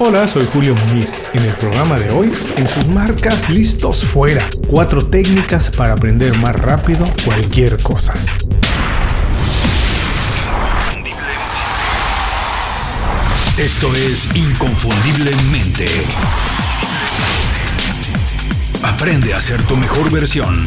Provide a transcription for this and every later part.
Hola, soy Julio Muñiz. En el programa de hoy, en sus marcas listos fuera, cuatro técnicas para aprender más rápido cualquier cosa. Esto es Inconfundiblemente. Aprende a ser tu mejor versión.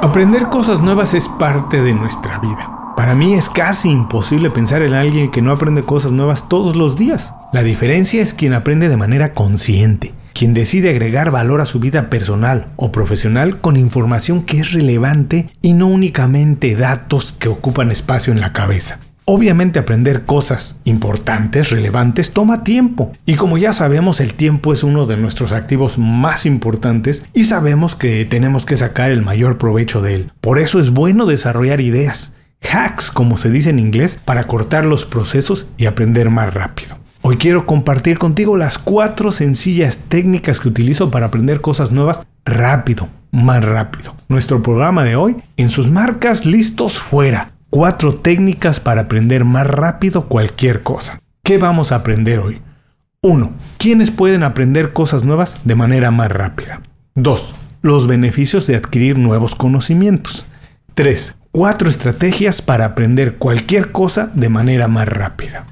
Aprender cosas nuevas es parte de nuestra vida. Para mí es casi imposible pensar en alguien que no aprende cosas nuevas todos los días. La diferencia es quien aprende de manera consciente, quien decide agregar valor a su vida personal o profesional con información que es relevante y no únicamente datos que ocupan espacio en la cabeza. Obviamente aprender cosas importantes, relevantes, toma tiempo. Y como ya sabemos, el tiempo es uno de nuestros activos más importantes y sabemos que tenemos que sacar el mayor provecho de él. Por eso es bueno desarrollar ideas hacks, como se dice en inglés, para cortar los procesos y aprender más rápido. Hoy quiero compartir contigo las cuatro sencillas técnicas que utilizo para aprender cosas nuevas rápido, más rápido. Nuestro programa de hoy, en sus marcas listos fuera. Cuatro técnicas para aprender más rápido cualquier cosa. ¿Qué vamos a aprender hoy? 1. ¿Quiénes pueden aprender cosas nuevas de manera más rápida? 2. Los beneficios de adquirir nuevos conocimientos. 3. Cuatro estrategias para aprender cualquier cosa de manera más rápida.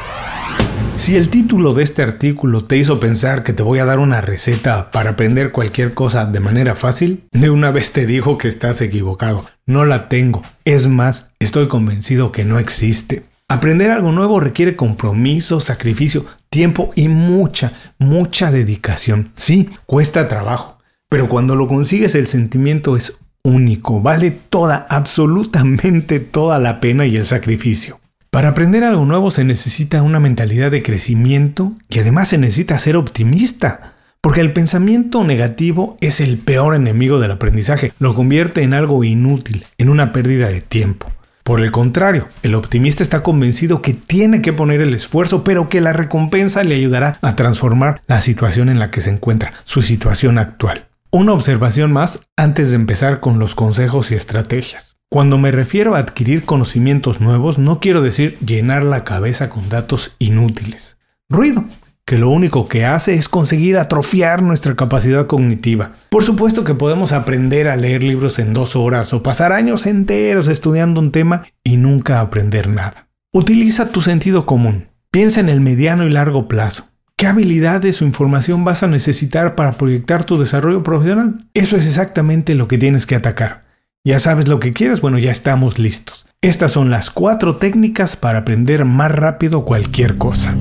Si el título de este artículo te hizo pensar que te voy a dar una receta para aprender cualquier cosa de manera fácil, de una vez te digo que estás equivocado. No la tengo. Es más, estoy convencido que no existe. Aprender algo nuevo requiere compromiso, sacrificio, tiempo y mucha, mucha dedicación. Sí, cuesta trabajo, pero cuando lo consigues el sentimiento es único, vale toda, absolutamente toda la pena y el sacrificio. Para aprender algo nuevo se necesita una mentalidad de crecimiento y además se necesita ser optimista. Porque el pensamiento negativo es el peor enemigo del aprendizaje, lo convierte en algo inútil, en una pérdida de tiempo. Por el contrario, el optimista está convencido que tiene que poner el esfuerzo, pero que la recompensa le ayudará a transformar la situación en la que se encuentra, su situación actual. Una observación más antes de empezar con los consejos y estrategias. Cuando me refiero a adquirir conocimientos nuevos, no quiero decir llenar la cabeza con datos inútiles. Ruido, que lo único que hace es conseguir atrofiar nuestra capacidad cognitiva. Por supuesto que podemos aprender a leer libros en dos horas o pasar años enteros estudiando un tema y nunca aprender nada. Utiliza tu sentido común. Piensa en el mediano y largo plazo. ¿Qué habilidades o información vas a necesitar para proyectar tu desarrollo profesional? Eso es exactamente lo que tienes que atacar. ¿Ya sabes lo que quieres? Bueno, ya estamos listos. Estas son las cuatro técnicas para aprender más rápido cualquier cosa.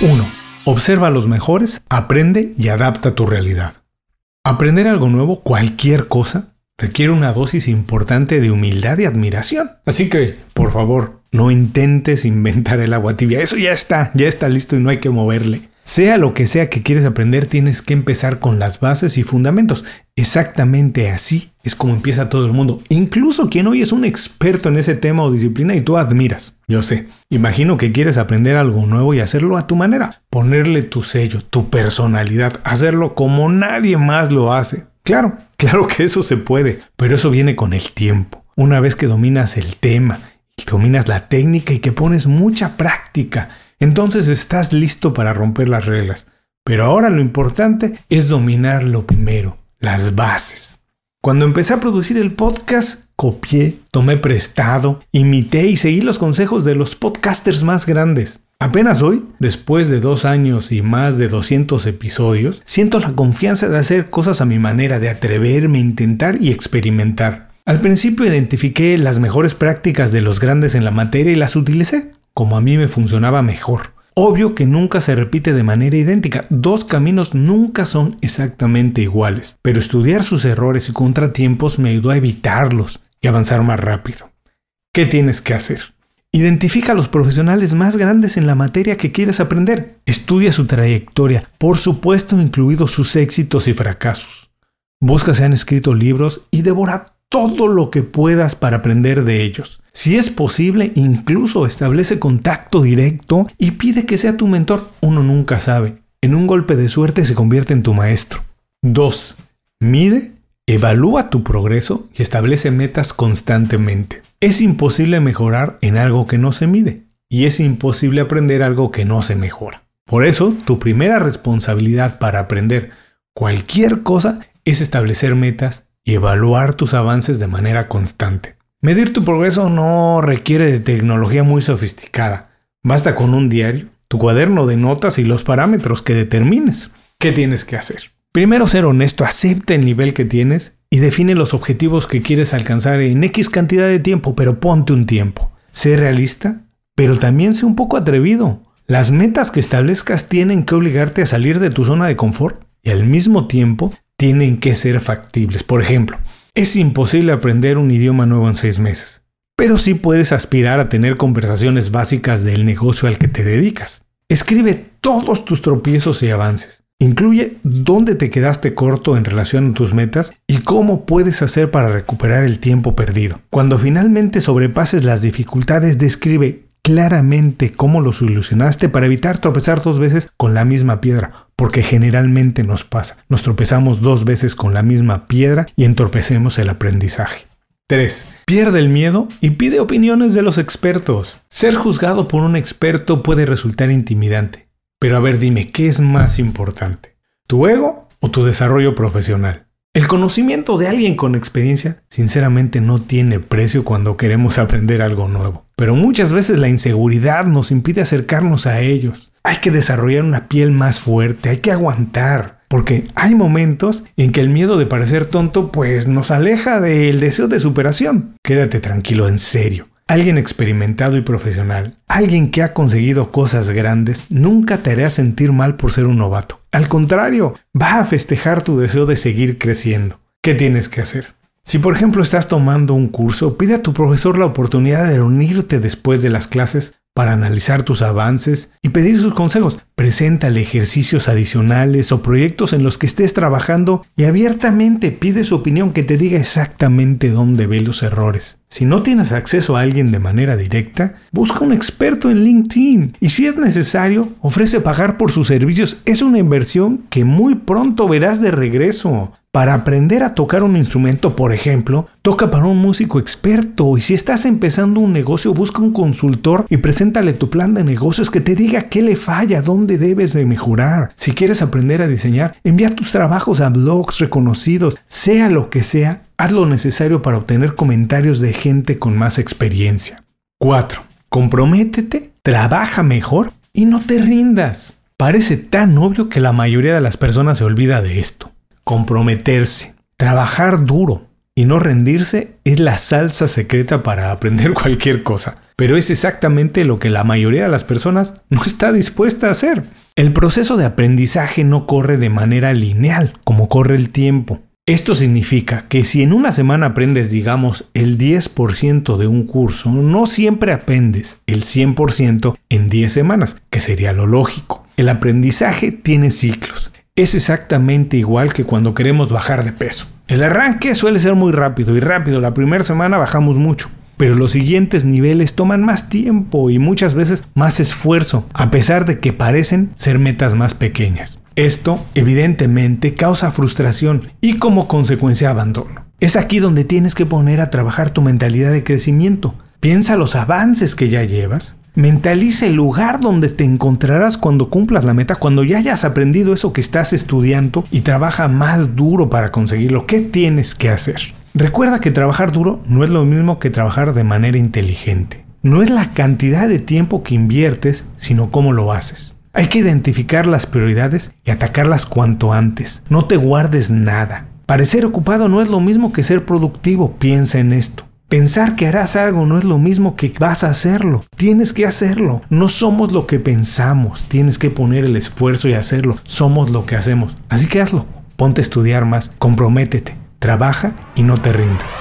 1. Observa a los mejores, aprende y adapta tu realidad. Aprender algo nuevo, cualquier cosa, requiere una dosis importante de humildad y admiración. Así que, por favor, no intentes inventar el agua tibia. Eso ya está, ya está listo y no hay que moverle. Sea lo que sea que quieres aprender, tienes que empezar con las bases y fundamentos. Exactamente así es como empieza todo el mundo. Incluso quien hoy es un experto en ese tema o disciplina y tú admiras. Yo sé. Imagino que quieres aprender algo nuevo y hacerlo a tu manera. Ponerle tu sello, tu personalidad, hacerlo como nadie más lo hace. Claro, claro que eso se puede, pero eso viene con el tiempo. Una vez que dominas el tema, dominas la técnica y que pones mucha práctica, entonces estás listo para romper las reglas. Pero ahora lo importante es dominar lo primero, las bases. Cuando empecé a producir el podcast, copié, tomé prestado, imité y seguí los consejos de los podcasters más grandes. Apenas hoy, después de dos años y más de 200 episodios, siento la confianza de hacer cosas a mi manera, de atreverme, intentar y experimentar. Al principio identifiqué las mejores prácticas de los grandes en la materia y las utilicé como a mí me funcionaba mejor. Obvio que nunca se repite de manera idéntica, dos caminos nunca son exactamente iguales, pero estudiar sus errores y contratiempos me ayudó a evitarlos y avanzar más rápido. ¿Qué tienes que hacer? Identifica a los profesionales más grandes en la materia que quieres aprender. Estudia su trayectoria, por supuesto incluidos sus éxitos y fracasos. Busca si han escrito libros y devora todo lo que puedas para aprender de ellos. Si es posible, incluso establece contacto directo y pide que sea tu mentor. Uno nunca sabe. En un golpe de suerte se convierte en tu maestro. 2. Mide, evalúa tu progreso y establece metas constantemente. Es imposible mejorar en algo que no se mide y es imposible aprender algo que no se mejora. Por eso, tu primera responsabilidad para aprender cualquier cosa es establecer metas y evaluar tus avances de manera constante. Medir tu progreso no requiere de tecnología muy sofisticada. Basta con un diario, tu cuaderno de notas y los parámetros que determines. ¿Qué tienes que hacer? Primero ser honesto, acepta el nivel que tienes y define los objetivos que quieres alcanzar en X cantidad de tiempo, pero ponte un tiempo. Sé realista, pero también sé un poco atrevido. Las metas que establezcas tienen que obligarte a salir de tu zona de confort y al mismo tiempo tienen que ser factibles. Por ejemplo, es imposible aprender un idioma nuevo en seis meses, pero sí puedes aspirar a tener conversaciones básicas del negocio al que te dedicas. Escribe todos tus tropiezos y avances. Incluye dónde te quedaste corto en relación a tus metas y cómo puedes hacer para recuperar el tiempo perdido. Cuando finalmente sobrepases las dificultades, describe claramente cómo lo solucionaste para evitar tropezar dos veces con la misma piedra, porque generalmente nos pasa. Nos tropezamos dos veces con la misma piedra y entorpecemos el aprendizaje. 3. Pierde el miedo y pide opiniones de los expertos. Ser juzgado por un experto puede resultar intimidante. Pero a ver, dime, ¿qué es más importante? ¿Tu ego o tu desarrollo profesional? El conocimiento de alguien con experiencia, sinceramente, no tiene precio cuando queremos aprender algo nuevo. Pero muchas veces la inseguridad nos impide acercarnos a ellos. Hay que desarrollar una piel más fuerte, hay que aguantar. Porque hay momentos en que el miedo de parecer tonto pues nos aleja del deseo de superación. Quédate tranquilo, en serio. Alguien experimentado y profesional, alguien que ha conseguido cosas grandes, nunca te hará sentir mal por ser un novato. Al contrario, va a festejar tu deseo de seguir creciendo. ¿Qué tienes que hacer? Si por ejemplo estás tomando un curso, pide a tu profesor la oportunidad de reunirte después de las clases para analizar tus avances y pedir sus consejos. Preséntale ejercicios adicionales o proyectos en los que estés trabajando y abiertamente pide su opinión que te diga exactamente dónde ve los errores. Si no tienes acceso a alguien de manera directa, busca un experto en LinkedIn y si es necesario, ofrece pagar por sus servicios. Es una inversión que muy pronto verás de regreso. Para aprender a tocar un instrumento, por ejemplo, toca para un músico experto y si estás empezando un negocio, busca un consultor y preséntale tu plan de negocios que te diga qué le falla, dónde debes de mejorar. Si quieres aprender a diseñar, envía tus trabajos a blogs reconocidos, sea lo que sea, haz lo necesario para obtener comentarios de gente con más experiencia. 4. Comprométete, trabaja mejor y no te rindas. Parece tan obvio que la mayoría de las personas se olvida de esto comprometerse, trabajar duro y no rendirse es la salsa secreta para aprender cualquier cosa. Pero es exactamente lo que la mayoría de las personas no está dispuesta a hacer. El proceso de aprendizaje no corre de manera lineal como corre el tiempo. Esto significa que si en una semana aprendes, digamos, el 10% de un curso, no siempre aprendes el 100% en 10 semanas, que sería lo lógico. El aprendizaje tiene ciclos es exactamente igual que cuando queremos bajar de peso. El arranque suele ser muy rápido y rápido, la primera semana bajamos mucho. Pero los siguientes niveles toman más tiempo y muchas veces más esfuerzo, a pesar de que parecen ser metas más pequeñas. Esto evidentemente causa frustración y como consecuencia abandono. Es aquí donde tienes que poner a trabajar tu mentalidad de crecimiento. Piensa los avances que ya llevas, Mentaliza el lugar donde te encontrarás cuando cumplas la meta, cuando ya hayas aprendido eso que estás estudiando y trabaja más duro para conseguirlo. ¿Qué tienes que hacer? Recuerda que trabajar duro no es lo mismo que trabajar de manera inteligente. No es la cantidad de tiempo que inviertes, sino cómo lo haces. Hay que identificar las prioridades y atacarlas cuanto antes. No te guardes nada. Parecer ocupado no es lo mismo que ser productivo. Piensa en esto. Pensar que harás algo no es lo mismo que vas a hacerlo. Tienes que hacerlo. No somos lo que pensamos. Tienes que poner el esfuerzo y hacerlo. Somos lo que hacemos. Así que hazlo. Ponte a estudiar más. Comprométete. Trabaja y no te rindas.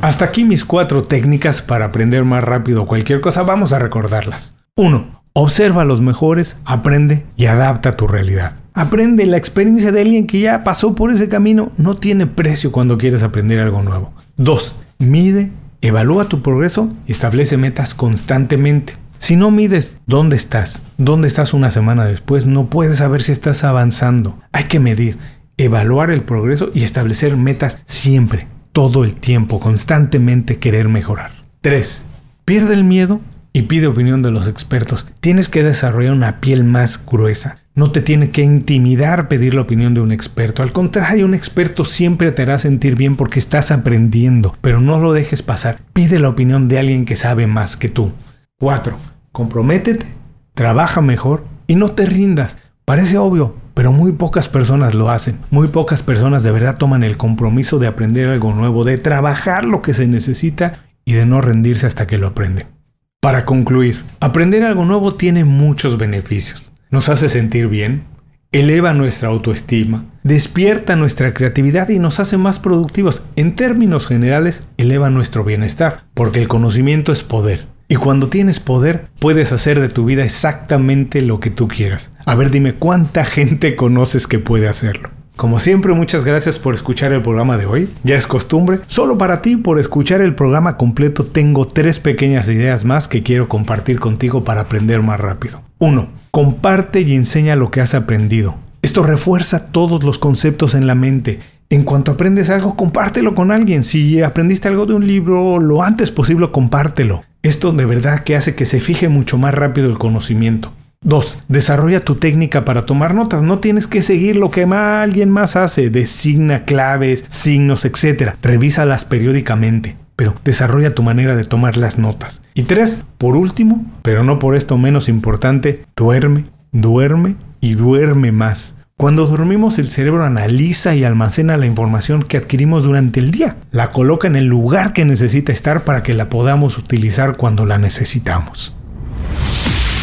Hasta aquí mis cuatro técnicas para aprender más rápido cualquier cosa. Vamos a recordarlas. 1. Observa a los mejores, aprende y adapta a tu realidad. Aprende la experiencia de alguien que ya pasó por ese camino. No tiene precio cuando quieres aprender algo nuevo. 2. Mide, evalúa tu progreso y establece metas constantemente. Si no mides dónde estás, dónde estás una semana después, no puedes saber si estás avanzando. Hay que medir, evaluar el progreso y establecer metas siempre, todo el tiempo, constantemente querer mejorar. 3. Pierde el miedo y pide opinión de los expertos. Tienes que desarrollar una piel más gruesa. No te tiene que intimidar pedir la opinión de un experto. Al contrario, un experto siempre te hará sentir bien porque estás aprendiendo, pero no lo dejes pasar. Pide la opinión de alguien que sabe más que tú. 4. Comprométete, trabaja mejor y no te rindas. Parece obvio, pero muy pocas personas lo hacen. Muy pocas personas de verdad toman el compromiso de aprender algo nuevo, de trabajar lo que se necesita y de no rendirse hasta que lo aprenden. Para concluir, aprender algo nuevo tiene muchos beneficios. Nos hace sentir bien, eleva nuestra autoestima, despierta nuestra creatividad y nos hace más productivos. En términos generales, eleva nuestro bienestar, porque el conocimiento es poder. Y cuando tienes poder, puedes hacer de tu vida exactamente lo que tú quieras. A ver, dime cuánta gente conoces que puede hacerlo. Como siempre, muchas gracias por escuchar el programa de hoy. Ya es costumbre, solo para ti, por escuchar el programa completo, tengo tres pequeñas ideas más que quiero compartir contigo para aprender más rápido. 1. Comparte y enseña lo que has aprendido. Esto refuerza todos los conceptos en la mente. En cuanto aprendes algo, compártelo con alguien. Si aprendiste algo de un libro, lo antes posible compártelo. Esto de verdad que hace que se fije mucho más rápido el conocimiento. 2. Desarrolla tu técnica para tomar notas. No tienes que seguir lo que alguien más hace. Designa claves, signos, etc. Revísalas periódicamente. Pero desarrolla tu manera de tomar las notas. Y 3. Por último, pero no por esto menos importante, duerme, duerme y duerme más. Cuando dormimos el cerebro analiza y almacena la información que adquirimos durante el día, la coloca en el lugar que necesita estar para que la podamos utilizar cuando la necesitamos.